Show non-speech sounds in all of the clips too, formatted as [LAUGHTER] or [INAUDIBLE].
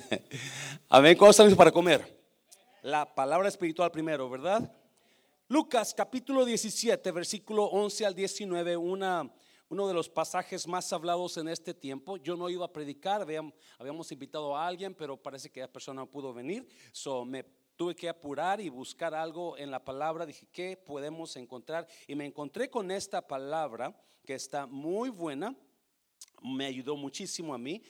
[LAUGHS] Amén. ¿Cuándo están para comer? La palabra espiritual primero, ¿verdad? Lucas capítulo 17, versículo 11 al 19, una, uno de los pasajes más hablados en este tiempo. Yo no iba a predicar, habíamos, invitado a alguien, pero parece que la persona no pudo venir. So me tuve que apurar y buscar algo en la palabra. Dije, ¿qué podemos encontrar? Y me encontré con esta palabra que está muy buena. Me ayudó muchísimo a mí.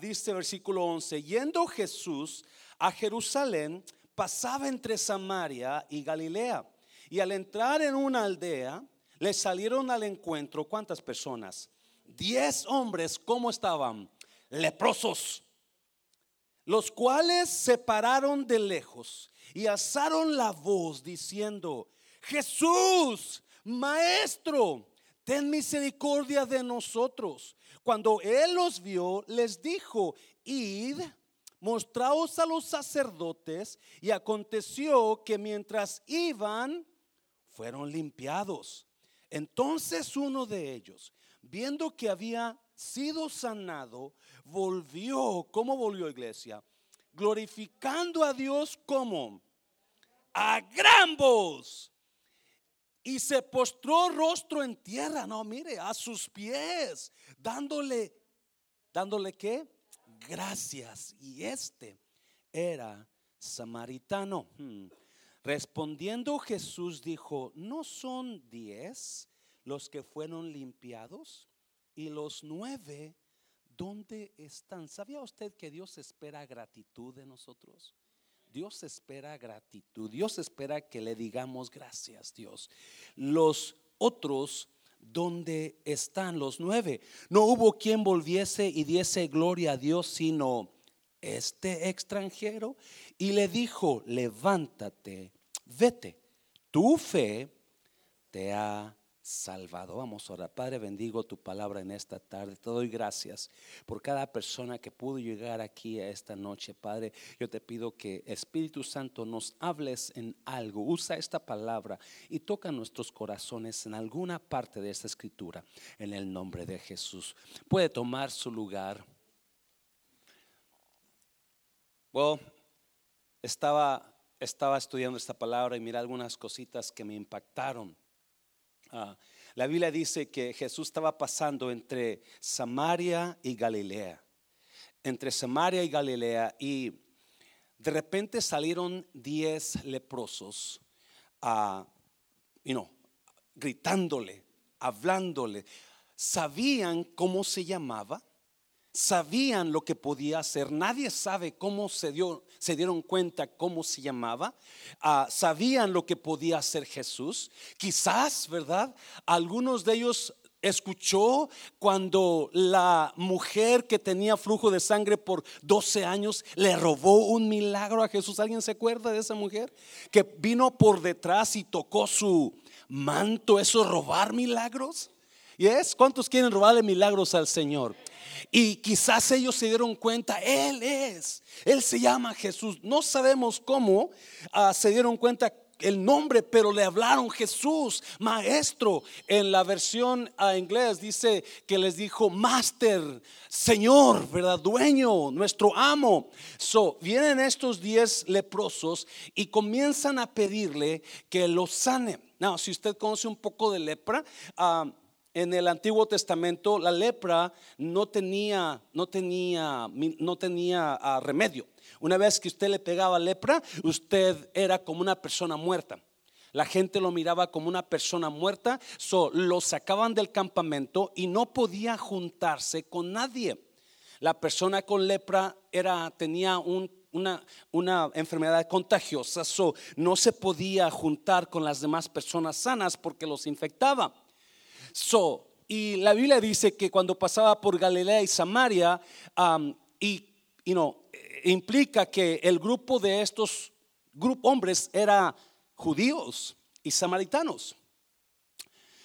Dice versículo 11, yendo Jesús a Jerusalén, pasaba entre Samaria y Galilea. Y al entrar en una aldea, le salieron al encuentro, ¿cuántas personas? Diez hombres, ¿cómo estaban? Leprosos los cuales se pararon de lejos y alzaron la voz diciendo, Jesús, Maestro, ten misericordia de nosotros. Cuando él los vio, les dijo, id, mostraos a los sacerdotes. Y aconteció que mientras iban, fueron limpiados. Entonces uno de ellos, viendo que había sido sanado, volvió, ¿cómo volvió iglesia? Glorificando a Dios como a gran voz. Y se postró rostro en tierra, no, mire, a sus pies, dándole, dándole qué? Gracias. Y este era samaritano. Hmm. Respondiendo Jesús dijo, ¿no son diez los que fueron limpiados? Y los nueve, ¿dónde están? ¿Sabía usted que Dios espera gratitud de nosotros? Dios espera gratitud. Dios espera que le digamos gracias, Dios. Los otros, ¿dónde están los nueve? No hubo quien volviese y diese gloria a Dios, sino este extranjero. Y le dijo, levántate, vete. Tu fe te ha salvado. Vamos a Padre, bendigo tu palabra en esta tarde. Te doy gracias por cada persona que pudo llegar aquí a esta noche, Padre. Yo te pido que Espíritu Santo nos hables en algo. Usa esta palabra y toca nuestros corazones en alguna parte de esta escritura. En el nombre de Jesús. Puede tomar su lugar. Bueno, estaba estudiando esta palabra y mira algunas cositas que me impactaron. Ah, la Biblia dice que Jesús estaba pasando entre Samaria y Galilea. Entre Samaria y Galilea. Y de repente salieron diez leprosos, uh, gritándole, hablándole. Sabían cómo se llamaba sabían lo que podía hacer. Nadie sabe cómo se, dio, se dieron cuenta cómo se llamaba. Ah, sabían lo que podía hacer Jesús. Quizás, ¿verdad? Algunos de ellos escuchó cuando la mujer que tenía flujo de sangre por 12 años le robó un milagro a Jesús. ¿Alguien se acuerda de esa mujer? Que vino por detrás y tocó su manto. ¿Eso robar milagros? ¿Y es? ¿Cuántos quieren robarle milagros al Señor? Y quizás ellos se dieron cuenta, Él es, Él se llama Jesús. No sabemos cómo ah, se dieron cuenta el nombre, pero le hablaron Jesús, maestro. En la versión a ah, inglés dice que les dijo master, señor, ¿verdad? Dueño, nuestro amo. So, vienen estos diez leprosos y comienzan a pedirle que los sane. Now, si usted conoce un poco de lepra, uh, en el Antiguo Testamento la lepra no tenía, no tenía, no tenía ah, remedio. Una vez que usted le pegaba lepra, usted era como una persona muerta. La gente lo miraba como una persona muerta, so, lo sacaban del campamento y no podía juntarse con nadie. La persona con lepra era, tenía una, una, enfermedad contagiosa, so, no se podía juntar con las demás personas sanas porque los infectaba. So, y la Biblia dice que cuando pasaba por Galilea y Samaria, y implica que el grupo de estos hombres era judíos y samaritanos.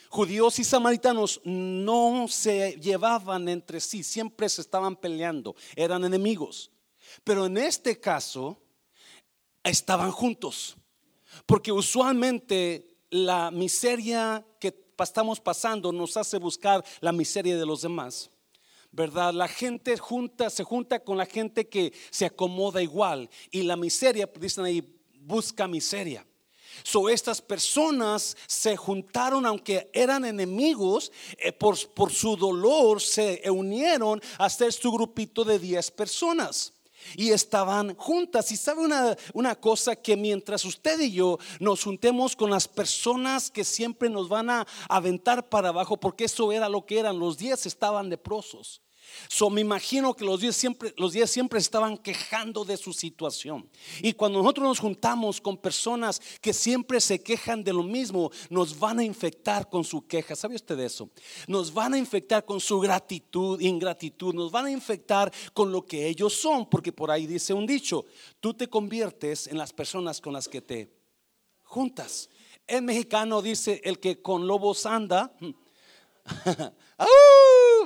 Judíos y samaritanos no se llevaban entre sí, siempre se estaban peleando, eran enemigos. Pero en este caso estaban juntos, porque usualmente la miseria estamos pasando nos hace buscar la miseria de los demás. ¿verdad? La gente junta, se junta con la gente que se acomoda igual. Y la miseria, dicen ahí, busca miseria. So, estas personas se juntaron, aunque eran enemigos, eh, por, por, su dolor se unieron a hacer su grupito de 10 personas. Y estaban juntas. Y sabe una, cosa que mientras usted y yo nos juntemos con las personas que siempre nos van a aventar para abajo, porque eso era lo que eran, los 10 estaban leprosos. So, me imagino que los días siempre, los siempre estaban quejando de su situación. Y cuando nosotros nos juntamos con personas que siempre se quejan de lo mismo, nos van a infectar con su queja. ¿Sabe usted eso? Nos van a infectar con su gratitud, ingratitud. Nos van a infectar con lo que ellos son. Porque por ahí dice un dicho, tú te conviertes en las personas con las que te juntas. El mexicano dice, el que con lobos anda. [LAUGHS] [LAUGHS]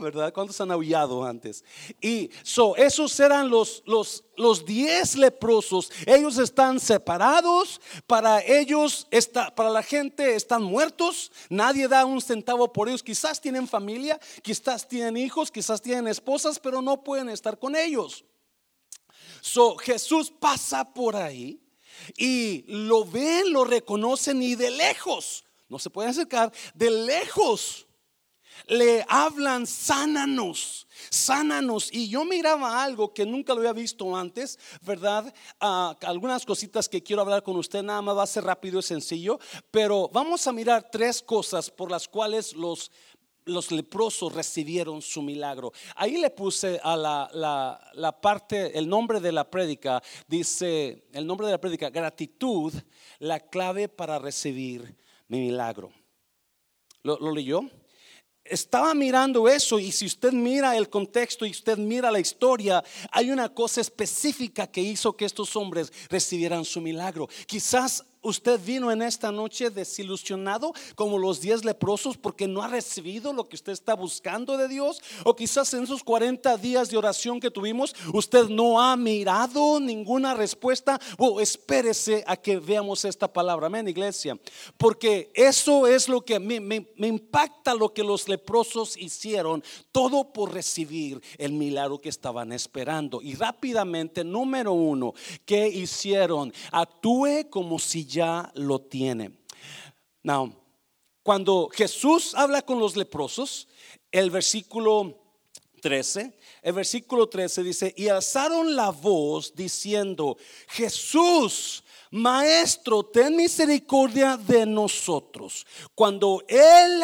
¿Verdad? ¿Cuántos han aullado antes? Y so, esos eran los, los, los diez leprosos. Ellos están separados. Para ellos, está, para la gente, están muertos. Nadie da un centavo por ellos. Quizás tienen familia, quizás tienen hijos, quizás tienen esposas, pero no pueden estar con ellos. So, Jesús pasa por ahí y lo ven, lo reconocen y de lejos, no se pueden acercar, de lejos le hablan, sánanos, sánanos. Y yo miraba algo que nunca lo había visto antes, ¿verdad? Ah, algunas cositas que quiero hablar con usted, nada más va a ser rápido y sencillo, pero vamos a mirar tres cosas por las cuales los los leprosos recibieron su milagro. Ahí le puse a la, la, parte, el nombre de la prédica, dice, el nombre de la prédica, gratitud, la clave para recibir mi milagro. ¿Lo, lo leyó? Estaba mirando eso y si usted mira el contexto y usted mira la historia, hay una cosa específica que hizo que estos hombres recibieran su milagro. Quizás usted vino en esta noche desilusionado como los diez leprosos porque no ha recibido lo que usted está buscando de Dios. O quizás en esos 40 días de oración que tuvimos, usted no ha mirado ninguna respuesta. O espérese a que veamos esta palabra. Amén, iglesia. Porque eso es lo que me, me, me impacta lo que los leprosos hicieron. Todo por recibir el milagro que estaban esperando. Y rápidamente, número uno, ¿qué hicieron? Actúe como si ya lo tiene. Now, cuando Jesús habla con los leprosos, el versículo 13, el versículo 13 dice, y alzaron la voz diciendo, Jesús, Maestro, ten misericordia de nosotros. Cuando él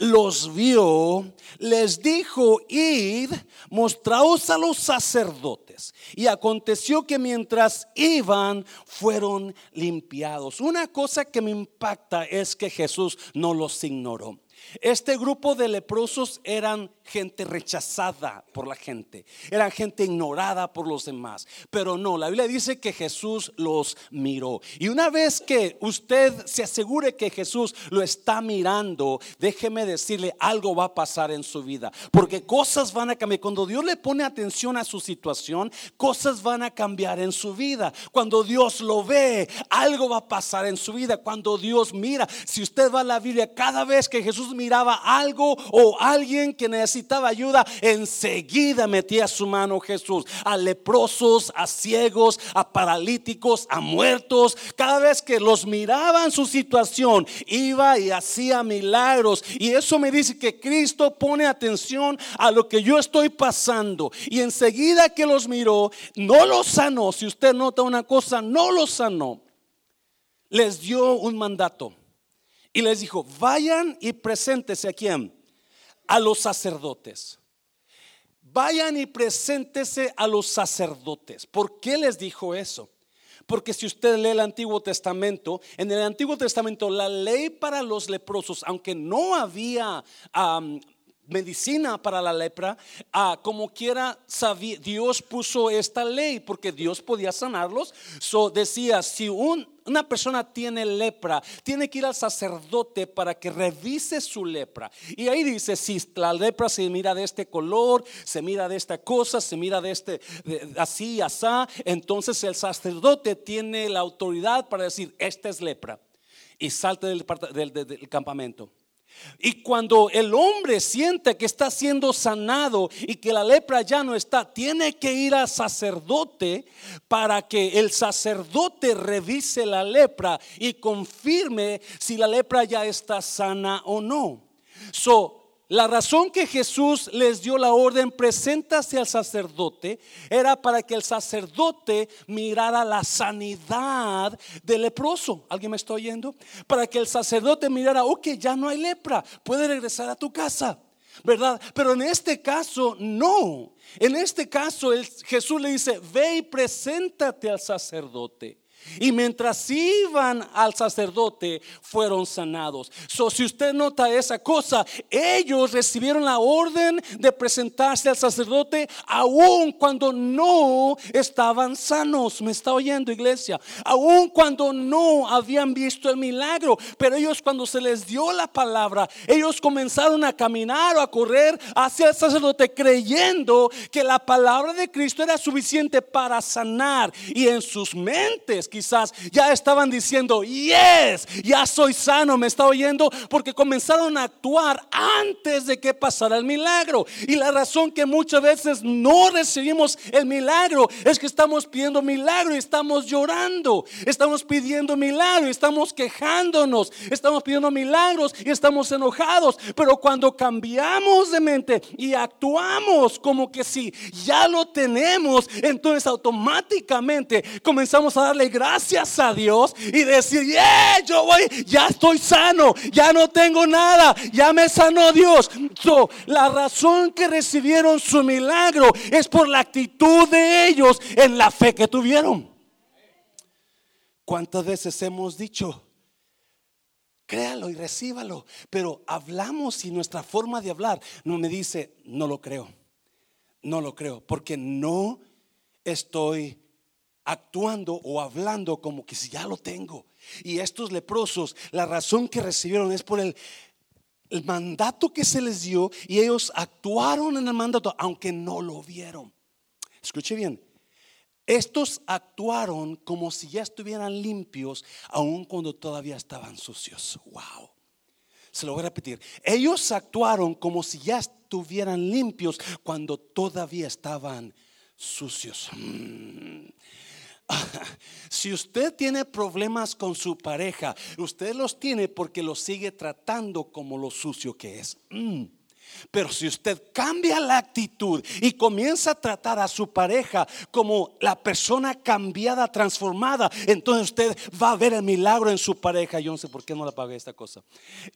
los vio, les dijo, id, mostraos a los sacerdotes. Y aconteció que mientras iban, fueron limpiados. Una cosa que me impacta es que Jesús no los ignoró. Este grupo de leprosos eran gente rechazada por la gente, eran gente ignorada por los demás. Pero no, la Biblia dice que Jesús los miró. Y una vez que usted se asegure que Jesús lo está mirando, déjeme decirle, algo va a pasar en su vida. Porque cosas van a cambiar. Cuando Dios le pone atención a su situación, cosas van a cambiar en su vida. Cuando Dios lo ve, algo va a pasar en su vida. Cuando Dios mira, si usted va a la Biblia, cada vez que Jesús miraba algo o alguien que necesitaba ayuda, enseguida metía su mano Jesús a leprosos, a ciegos, a paralíticos, a muertos. Cada vez que los miraba en su situación, iba y hacía milagros. Y eso me dice que Cristo pone atención a lo que yo estoy pasando. Y enseguida que los miró, no los sanó. Si usted nota una cosa, no los sanó. Les dio un mandato y les dijo, vayan y preséntese a quién? A los sacerdotes. Vayan y preséntese a los sacerdotes. ¿Por qué les dijo eso? Porque si usted lee el Antiguo Testamento, en el Antiguo Testamento la ley para los leprosos, aunque no había medicina para la lepra, como quiera Dios puso esta ley porque Dios podía sanarlos. So decía, si un una persona tiene lepra, tiene que ir al sacerdote para que revise su lepra. Y ahí dice, si la lepra se mira de este color, se mira de esta cosa, se mira de este, así, así, entonces el sacerdote tiene la autoridad para decir, esta es lepra. Y salte del campamento. Y cuando el hombre siente que está siendo sanado y que la lepra ya no está, tiene que ir al sacerdote para que el sacerdote revise la lepra y confirme si la lepra ya está sana o no. La razón que Jesús les dio la orden, preséntase al sacerdote, era para que el sacerdote mirara la sanidad del leproso. ¿Alguien me está oyendo? Para que el sacerdote mirara, ok, ya no hay lepra, puede regresar a tu casa. ¿Verdad? Pero en este caso no. En este caso Jesús le dice, ve y preséntate al sacerdote. Y mientras iban al sacerdote, fueron sanados. So, si usted nota esa cosa, ellos recibieron la orden de presentarse al sacerdote aun cuando no estaban sanos. ¿Me está oyendo, iglesia? Aun cuando no habían visto el milagro. Pero ellos, cuando se les dio la palabra, ellos comenzaron a caminar o a correr hacia el sacerdote creyendo que la palabra de Cristo era suficiente para sanar. Y en sus mentes, quizás ya estaban diciendo, yes, ya soy sano, me está oyendo, porque comenzaron a actuar antes de que pasara el milagro. Y la razón que muchas veces no recibimos el milagro es que estamos pidiendo milagro y estamos llorando, estamos pidiendo milagro y estamos quejándonos, estamos pidiendo milagros y estamos enojados. Pero cuando cambiamos de mente y actuamos como que si ya lo tenemos, entonces automáticamente comenzamos a darle gracias a Dios y decir, yeah, yo voy, ya estoy sano, ya no tengo nada, ya me sanó Dios. la razón que recibieron su milagro es por la actitud de ellos en la fe que tuvieron. ¿Cuántas veces hemos dicho? Créalo y recíbalo. Pero hablamos y nuestra forma de hablar no me dice, no lo creo. No lo creo. Porque no estoy actuando o hablando como que si ya lo tengo. Y estos leprosos, la razón que recibieron es por el, mandato que se les dio y ellos actuaron en el mandato aunque no lo vieron. Escuche bien, estos actuaron como si ya estuvieran limpios aun cuando todavía estaban sucios. Wow. Se lo voy a repetir. Ellos actuaron como si ya estuvieran limpios cuando todavía estaban sucios. Mm. [LAUGHS] Si usted tiene problemas con su pareja, usted los tiene porque los sigue tratando como lo sucio que es. Mm. Pero si usted cambia la actitud y comienza a tratar a su pareja como la persona cambiada, transformada, entonces usted va a ver el milagro en su pareja. Yo no sé por qué no la pagué esta cosa.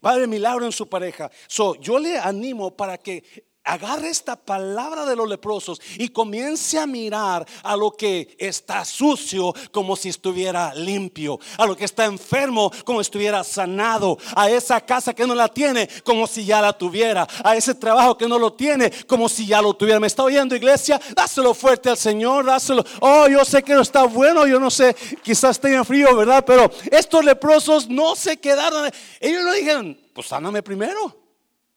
Va a ver el milagro en su pareja. So, yo le animo para que agarre esta palabra de los leprosos y comience a mirar a lo que está sucio como si estuviera limpio, a lo que está enfermo como si estuviera sanado, a esa casa que no la tiene como si ya la tuviera, a ese trabajo que no lo tiene como si ya lo tuviera. ¿Me está oyendo iglesia? Dáselo fuerte al Señor, dáselo. Oh, yo sé que no está bueno, yo no sé, quizás en frío, ¿verdad? Pero estos leprosos no se quedaron. Ellos no dijeron, pues sáname primero.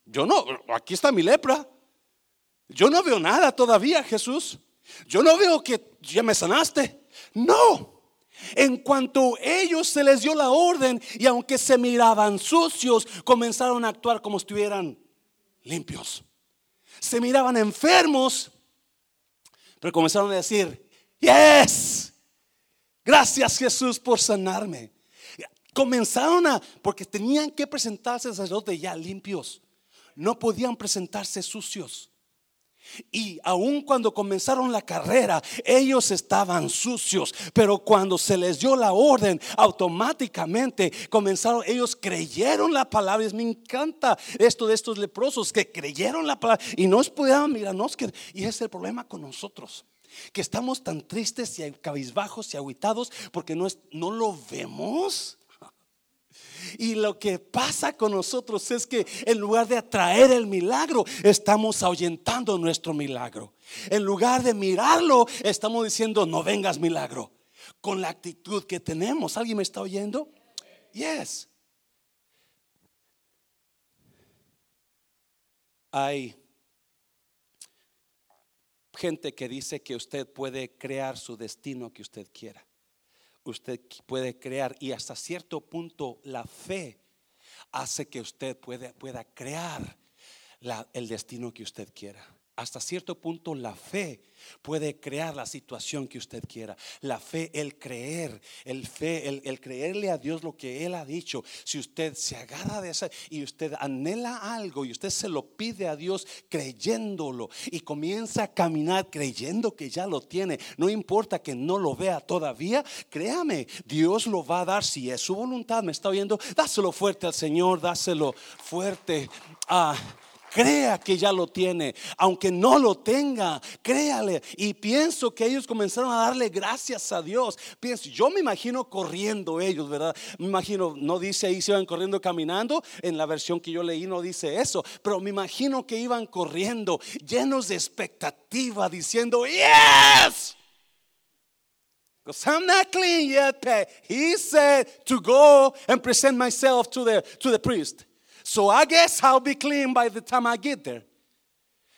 Yo no, aquí está mi lepra. Yo no veo nada todavía, Jesús. Yo no veo que ya me sanaste. No. En cuanto ellos se les dio la orden y aunque se miraban sucios, comenzaron a actuar como si estuvieran limpios. Se miraban enfermos, pero comenzaron a decir, yes, gracias Jesús por sanarme. Comenzaron a, porque tenían que presentarse sacerdote ya limpios. No podían presentarse sucios. Y aun cuando comenzaron la carrera, ellos estaban sucios, pero cuando se les dio la orden, automáticamente comenzaron, ellos creyeron la palabra. me encanta esto de estos leprosos que creyeron la palabra y nos pudieron mirarnos. Que, y ese es el problema con nosotros, que estamos tan tristes y cabizbajos y aguitados porque no, es, no lo vemos. Y lo que pasa con nosotros es que en lugar de atraer el milagro, estamos ahuyentando nuestro milagro. En lugar de mirarlo, estamos diciendo, no vengas milagro. Con la actitud que tenemos. ¿Alguien me está oyendo? Yes. Hay gente que dice que usted puede crear su destino que usted quiera usted puede crear y hasta cierto punto la fe hace que usted pueda, pueda crear el destino que usted quiera hasta cierto punto la fe puede crear la situación que usted quiera. La fe, el creer, el fe, el, creerle a Dios lo que Él ha dicho. Si usted se agarra de esa y usted anhela algo y usted se lo pide a Dios creyéndolo y comienza a caminar creyendo que ya lo tiene, no importa que no lo vea todavía, créame, Dios lo va a dar si es su voluntad. ¿Me está oyendo? Dáselo fuerte al Señor, dáselo fuerte. a Crea que ya lo tiene, aunque no lo tenga, créale. Y pienso que ellos comenzaron a darle gracias a Dios. Pienso, yo me imagino corriendo ellos, ¿verdad? Me imagino, no dice ahí se iban corriendo caminando, en la versión que yo leí no dice eso, pero me imagino que iban corriendo llenos de expectativa, diciendo, yes. Because I'm not clean yet. He said to go and present myself to the, to the priest. So I guess I'll be clean by the time I get there.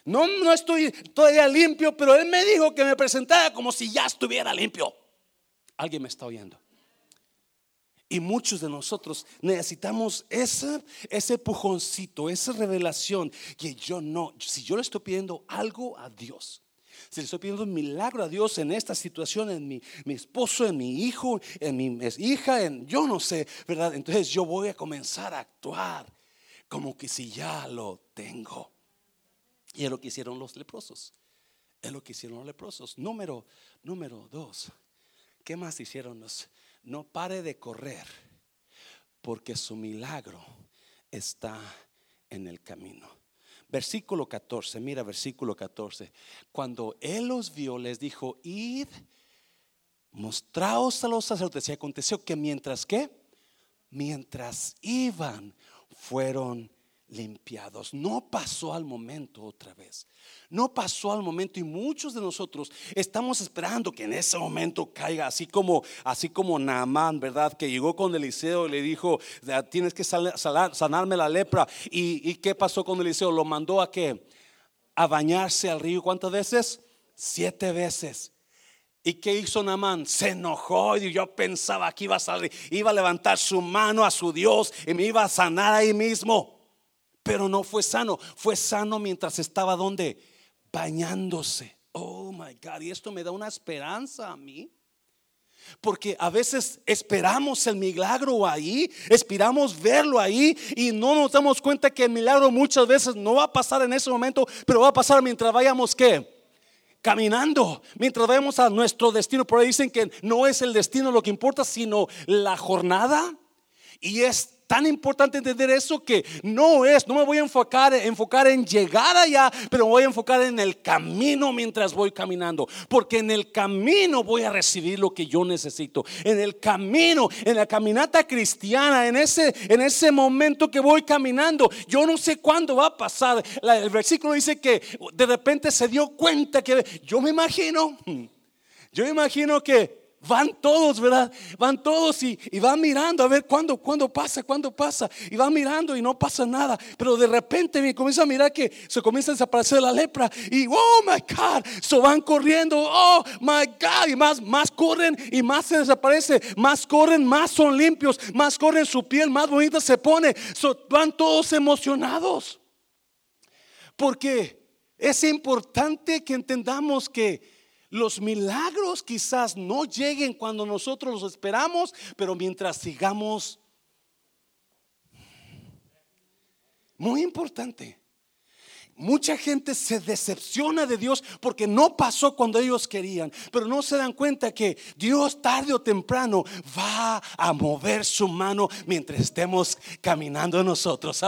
No, no estoy todavía limpio, pero él me dijo que me presentara como si ya estuviera limpio. Alguien me está oyendo. Y muchos de nosotros necesitamos ese, ese pujoncito, esa revelación que yo no, si yo le estoy pidiendo algo a Dios, si le estoy pidiendo un milagro a Dios en esta situación, en mi, mi esposo, en mi hijo, en mi hija, en yo no sé, ¿verdad? Entonces yo voy a comenzar a actuar como que si ya lo tengo. Y es lo que hicieron los leprosos. Es lo que hicieron los leprosos. Número, número dos. ¿Qué más hicieron los? No pare de correr, porque su milagro está en el camino. Versículo 14, mira versículo 14. Cuando él los vio, les dijo, id, mostraos a los sacerdotes. Y aconteció que mientras que, mientras iban, fueron limpiados. No pasó al momento otra vez. No pasó al momento y muchos de nosotros estamos esperando que en ese momento caiga, así como así como Naamán, ¿verdad? Que llegó con Eliseo y le dijo, "Tienes que sanarme la lepra." ¿Y, qué pasó con Eliseo? Lo mandó a qué? A bañarse al río ¿cuántas veces? Siete veces. ¿Y qué hizo Namán? Se enojó y yo pensaba que iba a salir, iba a levantar su mano a su Dios y me iba a sanar ahí mismo. Pero no fue sano, fue sano mientras estaba donde? Bañándose. Oh my God, y esto me da una esperanza a mí. Porque a veces esperamos el milagro ahí, esperamos verlo ahí y no nos damos cuenta que el milagro muchas veces no va a pasar en ese momento, pero va a pasar mientras vayamos que caminando mientras vamos a nuestro destino. Por ahí dicen que no es el destino lo que importa, sino la jornada. Y es tan importante entender eso que no es, no me voy a enfocar, enfocar en llegar allá, pero me voy a enfocar en el camino mientras voy caminando. Porque en el camino voy a recibir lo que yo necesito. En el camino, en la caminata cristiana, en ese, en ese momento que voy caminando, yo no sé cuándo va a pasar. el versículo dice que de repente se dio cuenta que yo me imagino, [LAUGHS] yo imagino que van todos, ¿verdad? Van todos y, van mirando a ver cuándo, cuándo pasa, cuándo pasa. Y van mirando y no pasa nada. Pero de repente me comienza a mirar que se comienza a desaparecer la lepra. Y oh my God, so van corriendo, oh my God. Y más, más corren y más se desaparece. Más corren, más son limpios. Más corren, su piel más bonita se pone. Van todos emocionados. Porque es importante que entendamos que los milagros quizás no lleguen cuando nosotros los esperamos, pero mientras sigamos... Muy importante. Mucha gente se decepciona de Dios porque no pasó cuando ellos querían, pero no se dan cuenta que Dios tarde o temprano va a mover su mano mientras estemos caminando nosotros.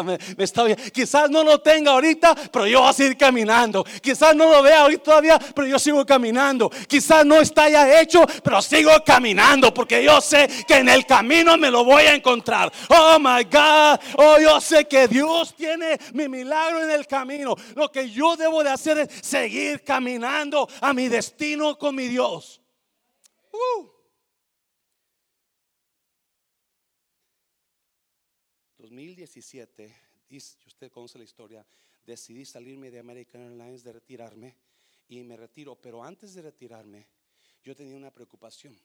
Quizás no lo tenga ahorita, pero yo voy a seguir caminando. Quizás no lo vea ahorita todavía, pero yo sigo caminando. Quizás no está ya hecho, pero sigo caminando porque yo sé que en el camino me lo voy a encontrar. Oh my God, oh yo sé que Dios tiene mi milagro en el camino. Lo que yo debo de hacer es seguir caminando a mi destino con mi Dios. 2017, uh. usted conoce la historia, decidí salirme de American Airlines, de retirarme y me retiro, pero antes de retirarme yo tenía una preocupación.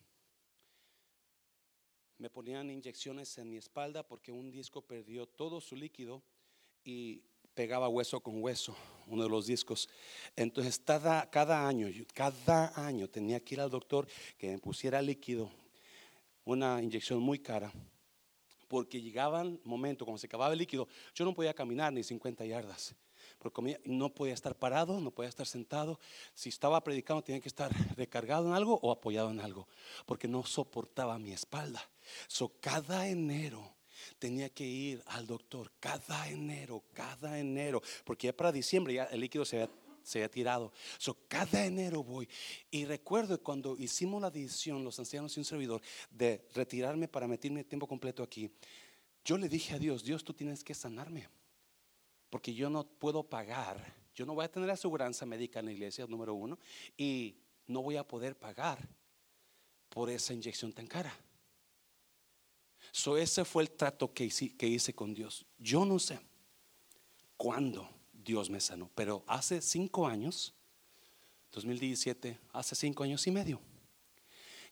me ponían inyecciones en mi espalda porque un disco perdió todo su líquido y pegaba hueso con hueso, uno de los discos. Entonces, cada, cada año, cada año tenía que ir al doctor que me pusiera líquido, una inyección muy cara, porque llegaban momentos, cuando se acababa el líquido, yo no podía caminar ni 50 yardas. Porque no podía estar parado, no podía estar sentado. Si estaba predicando, tenía que estar recargado en algo o apoyado en algo, porque no soportaba mi espalda. So, cada enero tenía que ir al doctor cada enero, cada enero, porque ya para diciembre ya el líquido se había, tirado. So, cada enero voy. Y recuerdo cuando hicimos la decisión, los ancianos y un servidor, de retirarme para meterme tiempo completo aquí, yo le dije a Dios, Dios, tú tienes que sanarme, porque yo no puedo pagar, yo no voy a tener aseguranza médica en la iglesia, número uno, y no voy a poder pagar por esa inyección tan cara. So, ese fue el trato que hice, que hice con Dios. Yo no sé cuándo Dios me sanó, pero hace cinco años, 2017, hace cinco años y medio,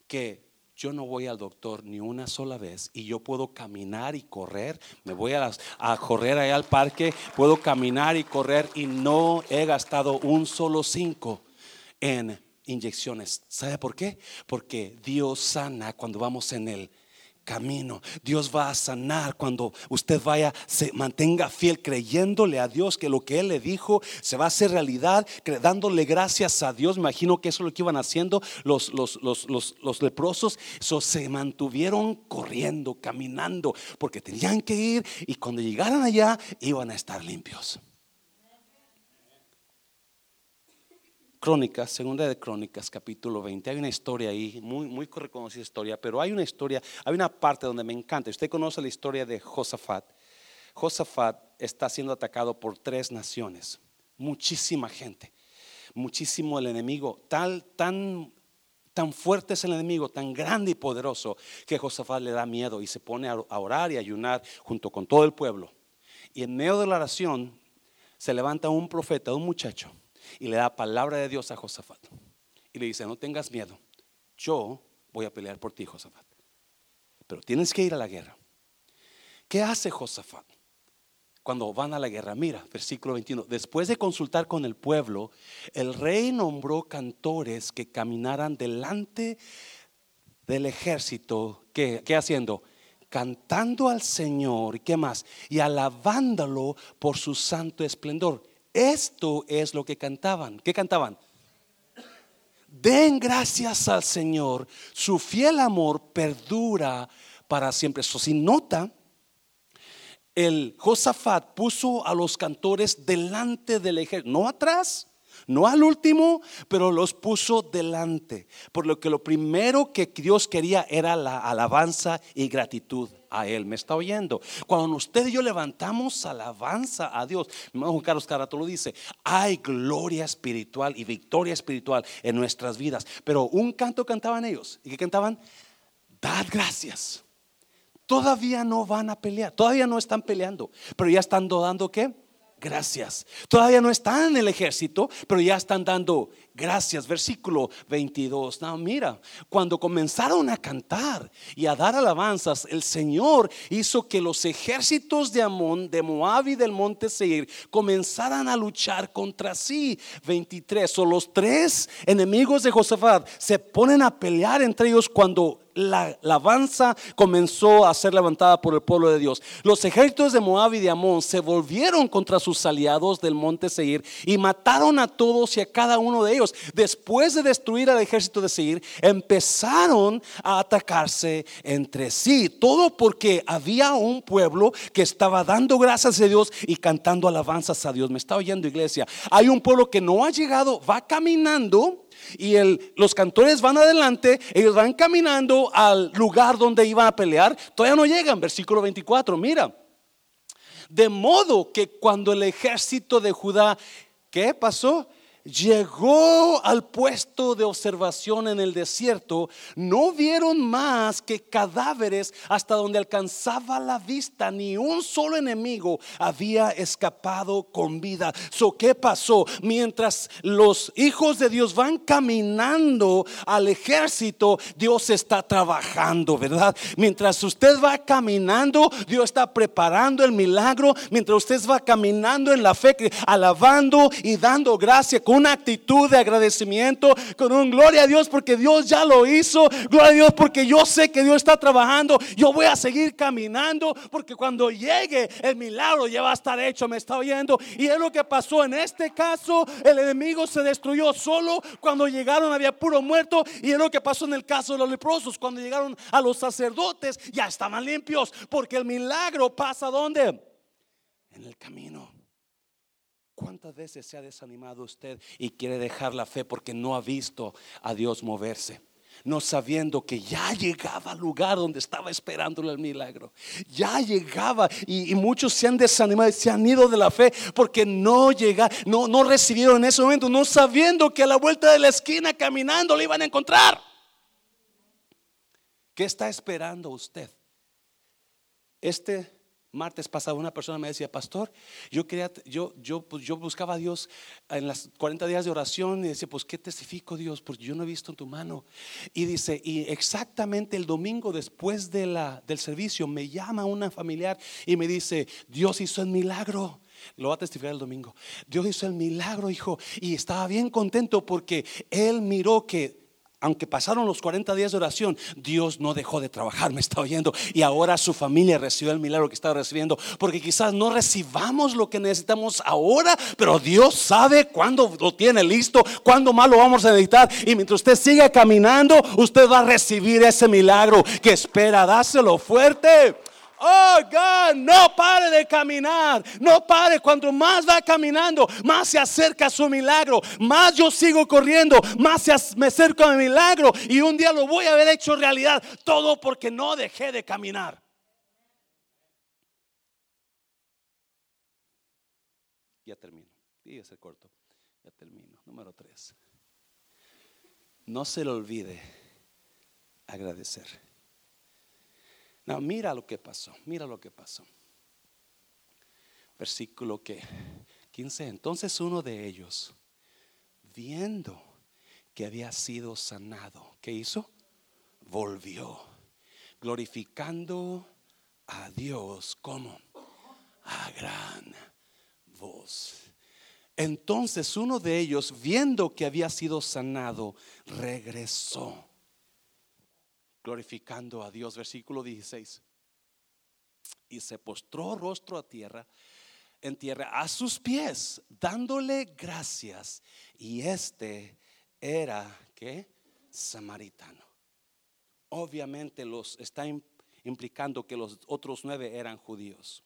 que yo no voy al doctor ni una sola vez y yo puedo caminar y correr. Me voy a, a, correr allá al parque, puedo caminar y correr y no he gastado un solo cinco en inyecciones. ¿Sabe por qué? Porque Dios sana cuando vamos en el camino. Dios va a sanar cuando usted vaya, se mantenga fiel creyéndole a Dios que lo que Él le dijo se va a hacer realidad, dándole gracias a Dios. Me imagino que eso es lo que iban haciendo los, los, los, los leprosos. So, se mantuvieron corriendo, caminando, porque tenían que ir y cuando llegaran allá iban a estar limpios. Crónicas, segunda de Crónicas, capítulo 20. Hay una historia ahí, muy, reconocida historia, pero hay una historia, hay una parte donde me encanta. Usted conoce la historia de Josafat. Josafat está siendo atacado por tres naciones, muchísima gente, muchísimo el enemigo, tal, tan, tan fuerte es el enemigo, tan grande y poderoso, que Josafat le da miedo y se pone a orar y ayunar junto con todo el pueblo. Y en medio de la oración se levanta un profeta, un muchacho y le da palabra de Dios a Josafat. Y le dice, no tengas miedo, yo voy a pelear por ti, Josafat. Pero tienes que ir a la guerra. ¿Qué hace Josafat? Cuando van a la guerra, mira, versículo 21, después de consultar con el pueblo, el rey nombró cantores que caminaran delante del ejército, ¿qué, qué haciendo? Cantando al Señor, ¿y qué más? Y alabándolo por su santo esplendor. Esto es lo que cantaban. ¿Qué cantaban? Den gracias al Señor, su fiel amor perdura para siempre. Eso si nota, el Josafat puso a los cantores delante del ejército, no atrás, no al último, pero los puso delante. Por lo que lo primero que Dios quería era la alabanza y gratitud a Él. ¿Me está oyendo? Cuando usted y yo levantamos alabanza a Dios, mi hermano Juan Carlos Carato lo dice, hay gloria espiritual y victoria espiritual en nuestras vidas. Pero un canto cantaban ellos. ¿Y qué cantaban? Dad gracias. Todavía no van a pelear, todavía no están peleando, pero ya están dando qué? Gracias. Todavía no están en el ejército, pero ya están dando gracias. Versículo 22. No, mira, cuando comenzaron a cantar y a dar alabanzas, el Señor hizo que los ejércitos de Amón, de Moab y del monte Seir comenzaran a luchar contra sí. 23. O los tres enemigos de Josafat se ponen a pelear entre ellos cuando la alabanza comenzó a ser levantada por el pueblo de Dios. Los ejércitos de Moab y de Amón se volvieron contra sus aliados del monte Seir y mataron a todos y a cada uno de ellos. Después de destruir al ejército de Seir, empezaron a atacarse entre sí. Todo porque había un pueblo que estaba dando gracias a Dios y cantando alabanzas a Dios. Me está oyendo iglesia. Hay un pueblo que no ha llegado, va caminando y los cantores van adelante, ellos van caminando al lugar donde iban a pelear, todavía no llegan, versículo 24, mira. De modo que cuando el ejército de Judá, ¿qué pasó? Llegó al puesto de observación en el desierto, no vieron más que cadáveres hasta donde alcanzaba la vista. Ni un solo enemigo había escapado con vida. So, ¿Qué pasó? Mientras los hijos de Dios van caminando al ejército, Dios está trabajando, ¿verdad? Mientras usted va caminando, Dios está preparando el milagro. Mientras usted va caminando en la fe, alabando y dando gracia una actitud de agradecimiento, con un gloria a Dios porque Dios ya lo hizo, gloria a Dios porque yo sé que Dios está trabajando, yo voy a seguir caminando porque cuando llegue el milagro ya va a estar hecho, me está oyendo. Y es lo que pasó en este caso, el enemigo se destruyó solo, cuando llegaron había puro muerto. Y es lo que pasó en el caso de los leprosos, cuando llegaron a los sacerdotes ya estaban limpios. Porque el milagro pasa donde? En el camino. ¿Cuántas veces se ha desanimado usted y quiere dejar la fe porque no ha visto a Dios moverse? No sabiendo que ya llegaba al lugar donde estaba esperándole el milagro. Ya llegaba y, muchos se han desanimado y se han ido de la fe porque no llegaron, no, no recibieron en ese momento, no sabiendo que a la vuelta de la esquina caminando le iban a encontrar. ¿Qué está esperando usted? Este martes pasado una persona me decía, pastor, yo yo, yo, pues yo buscaba a Dios en las 40 días de oración y decía, pues ¿qué testifico Dios? Porque yo no he visto en tu mano. Y dice, y exactamente el domingo después de la, del servicio me llama una familiar y me dice, Dios hizo el milagro. Lo va a testificar el domingo. Dios hizo el milagro, hijo. Y estaba bien contento porque él miró que aunque pasaron los 40 días de oración, Dios no dejó de trabajar, me está oyendo. Y ahora su familia recibió el milagro que estaba recibiendo. Porque quizás no recibamos lo que necesitamos ahora, pero Dios sabe cuándo lo tiene listo, cuándo más lo vamos a necesitar. Y mientras usted siga caminando, usted va a recibir ese milagro que espera. Dáselo fuerte. Oh, God, no pare de caminar. No pare. Cuando más va caminando, más se acerca a su milagro. Más yo sigo corriendo, más me acerco a mi milagro. Y un día lo voy a haber hecho realidad. Todo porque no dejé de caminar. Ya termino. Dígase corto. Ya termino. Número tres. No se le olvide agradecer. No, mira lo que pasó, mira lo que pasó. Versículo que 15. Entonces uno de ellos, viendo que había sido sanado, ¿qué hizo? Volvió, glorificando a Dios como a gran voz. Entonces uno de ellos, viendo que había sido sanado, regresó glorificando a Dios. Versículo 16. Y se postró rostro a tierra, en tierra, a sus pies, dándole gracias. Y este era, ¿qué? Samaritano. Obviamente los está implicando que los otros nueve eran judíos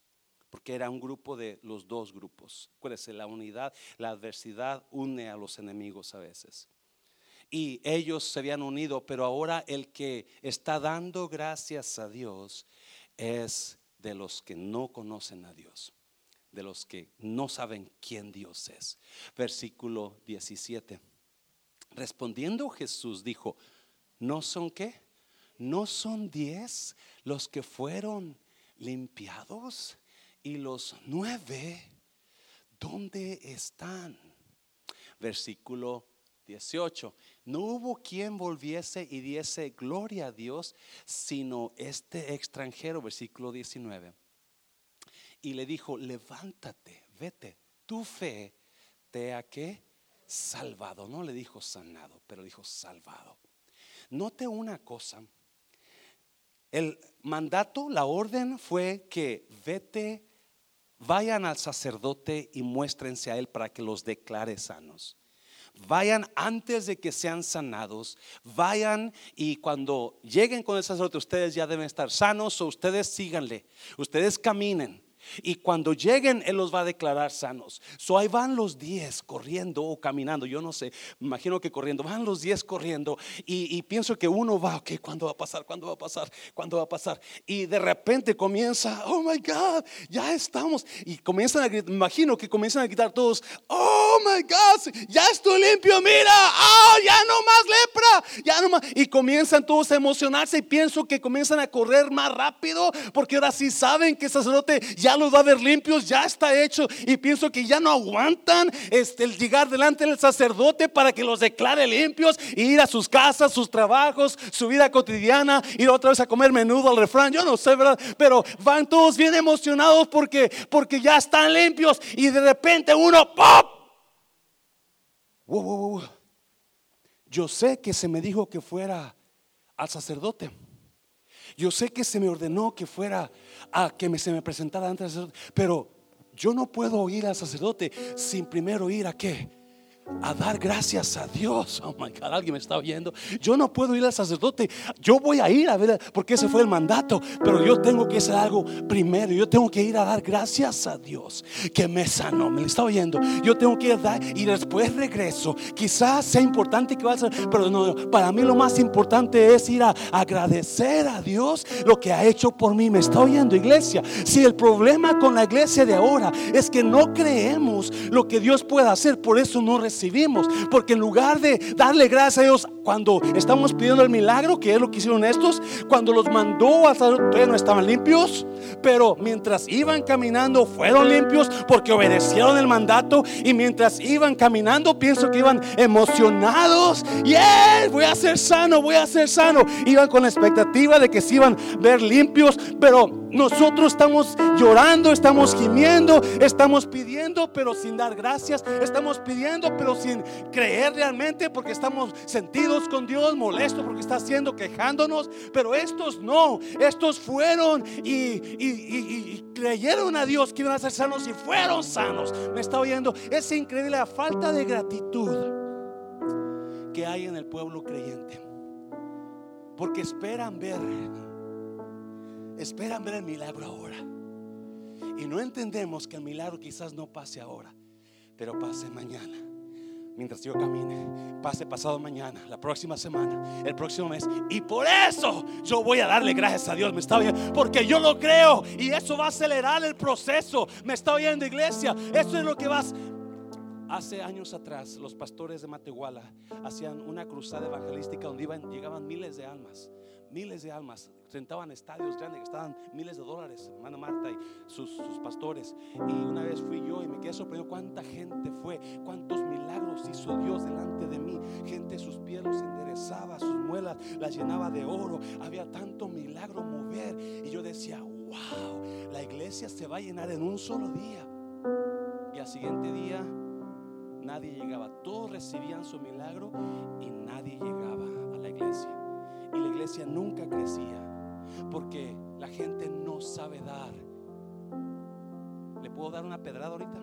porque era un grupo de los dos grupos. Acuérdense, la unidad, la adversidad une a los enemigos a veces y ellos se habían unido, pero ahora el que está dando gracias a Dios es de los que no conocen a Dios, de los que no saben quién Dios es. Versículo 17. Respondiendo Jesús dijo, ¿no son qué? ¿No son diez los que fueron limpiados? Y los nueve, ¿dónde están? Versículo 18. No hubo quien volviese y diese gloria a Dios, sino este extranjero, versículo 19. Y le dijo, levántate, vete, tu fe te ha que salvado. No le dijo sanado, pero dijo salvado. Note una cosa. El mandato, la orden fue que vete, vayan al sacerdote y muéstrense a él para que los declare sanos. Vayan antes de que sean sanados. Vayan y cuando lleguen con el sacerdote, ustedes ya deben estar sanos o ustedes síganle. Ustedes caminen. Y cuando lleguen, Él los va a declarar sanos. So ahí van los diez corriendo o caminando. Yo no sé, imagino que corriendo. Van los diez corriendo. Y, pienso que uno va, ok, ¿cuándo va a pasar? ¿Cuándo va a pasar? ¿Cuándo va a pasar? Y de repente comienza, oh my God, ya estamos. Y comienzan a gritar, imagino que comienzan a gritar todos, oh my God, ya estoy limpio, mira, oh, ya no más lepra, ya no más. Y comienzan todos a emocionarse y pienso que comienzan a correr más rápido porque ahora sí saben que el sacerdote ya los va a ver limpios, ya está hecho. Y pienso que ya no aguantan este, el llegar delante del sacerdote para que los declare limpios e ir a sus casas, sus trabajos, su vida cotidiana, ir otra vez a comer menudo al refrán. Yo no sé, ¿verdad? Pero van todos bien emocionados porque, porque ya están limpios y de repente uno, ¡pop! Yo sé que se me dijo que fuera al sacerdote. Yo sé que se me ordenó que fuera a que me, se me presentara ante el sacerdote, pero yo no puedo ir al sacerdote sin primero ir a qué? A dar gracias a Dios. Oh my God, alguien me está oyendo. Yo no puedo ir al sacerdote. Yo voy a ir a ver, porque ese fue el mandato. Pero yo tengo que hacer algo primero. Yo tengo que ir a dar gracias a Dios que me sanó. Me está oyendo. Yo tengo que dar y después regreso. Quizás sea importante que vaya, pero no, para mí lo más importante es ir a agradecer a Dios lo que ha hecho por mí. Me está oyendo, iglesia. Si el problema con la iglesia de ahora es que no creemos lo que Dios puede hacer, por eso no recibimos recibimos. Porque en lugar de darle gracias a Dios cuando estamos pidiendo el milagro, que es lo que hicieron estos, cuando los mandó a todavía no estaban limpios, pero mientras iban caminando fueron limpios porque obedecieron el mandato y mientras iban caminando pienso que iban emocionados. Yeah, voy a ser sano, voy a ser sano. Iban con la expectativa de que se iban a ver limpios, pero nosotros estamos llorando, estamos gimiendo, estamos pidiendo, pero sin dar gracias. Estamos pidiendo, pero sin creer realmente, porque estamos sentidos con Dios, molestos porque está haciendo, quejándonos. Pero estos no, estos fueron y, creyeron a Dios que iban a ser sanos y fueron sanos. Me está oyendo. Es increíble la falta de gratitud que hay en el pueblo creyente. Porque esperan ver esperan ver el milagro ahora. Y no entendemos que el milagro quizás no pase ahora, pero pase mañana. Mientras yo camine, pase pasado mañana, la próxima semana, el próximo mes. Y por eso yo voy a darle gracias a Dios. Me está oyendo, porque yo lo creo. Y eso va a acelerar el proceso. Me está oyendo, iglesia. Eso es lo que vas. Hace años atrás, los pastores de Matehuala hacían una cruzada evangelística donde iban, llegaban miles de almas miles de almas, rentaban estadios grandes, estaban miles de dólares, hermana Marta y sus, pastores. Y una vez fui yo y me quedé sorprendido cuánta gente fue, cuántos milagros hizo Dios delante de mí. Gente sus pies los enderezaba, sus muelas las llenaba de oro. Había tanto milagro mover. Y yo decía, wow, la iglesia se va a llenar en un solo día. Y al siguiente día nadie llegaba. Todos recibían su milagro y nadie llegaba a la iglesia. Y la iglesia nunca crecía porque la gente no sabe dar. ¿Le puedo dar una pedrada ahorita?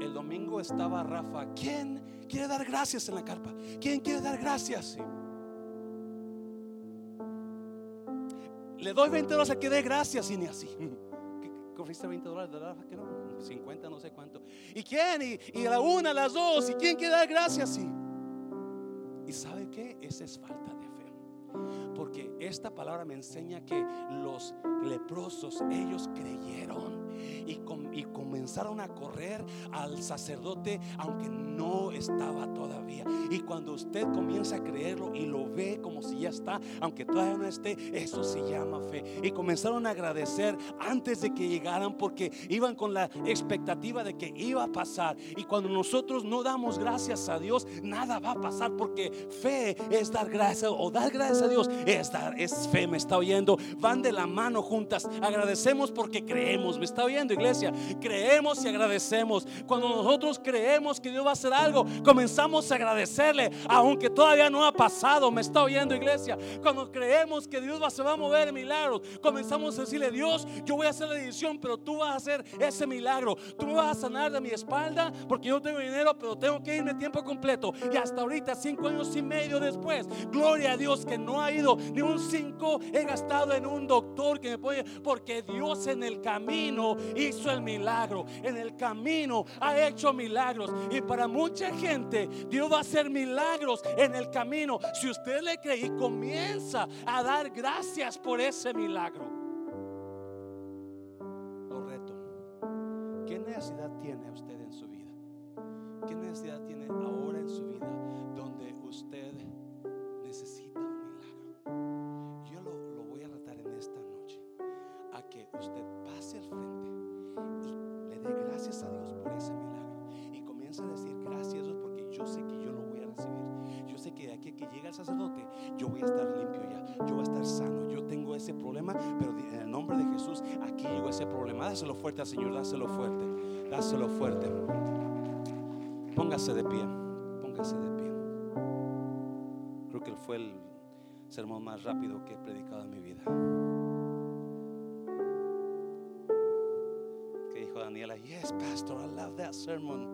El domingo estaba Rafa. ¿Quién quiere dar gracias en la carpa? ¿Quién quiere dar gracias? Le doy 20 dólares a que dé gracias y ni así. [LAUGHS] ¿Cofriste 20 dólares de Rafa? Que no, 50, no sé cuánto. ¿Y quién? Y, y, la una, las dos. ¿Y quién quiere dar gracias? Y, ¿Y sabe qué? Esa es falta de porque esta palabra me enseña que los leprosos, ellos creyeron y, comenzaron a correr al sacerdote aunque no estaba todavía. Y cuando usted comienza a creerlo y lo ve como si ya está, aunque todavía no esté, eso se llama fe. Y comenzaron a agradecer antes de que llegaran porque iban con la expectativa de que iba a pasar. Y cuando nosotros no damos gracias a Dios, nada va a pasar porque fe es dar gracias o dar gracias a Dios es dar, es fe, me está oyendo. Van de la mano juntas. Agradecemos porque creemos, me está oyendo iglesia. Creemos y agradecemos. Cuando nosotros creemos que Dios va a hacer algo, comenzamos a agradecerle, aunque todavía no ha pasado. Me está oyendo, iglesia. Cuando creemos que Dios va, se va a mover en milagros, comenzamos a decirle, Dios, yo voy a hacer la edición, pero tú vas a hacer ese milagro. Tú me vas a sanar de mi espalda porque yo tengo dinero, pero tengo que irme tiempo completo. Y hasta ahorita, cinco años y medio después, gloria a Dios que no ha ido ni un cinco he gastado en un doctor que me puede, porque Dios en el camino hizo el milagro. En el camino ha hecho milagros. Y para mucha gente Dios va a hacer milagros en el camino. Si usted le cree y comienza a dar gracias por ese milagro. Lo reto. ¿Qué necesidad tiene usted en su vida? ¿Qué necesidad tiene Dáselo fuerte al Señor, dáselo fuerte, dáselo fuerte. Póngase de pie, póngase de pie. Creo que fue el sermón más rápido que he predicado en mi vida. Que dijo Daniela, yes, pastor, I love that sermon.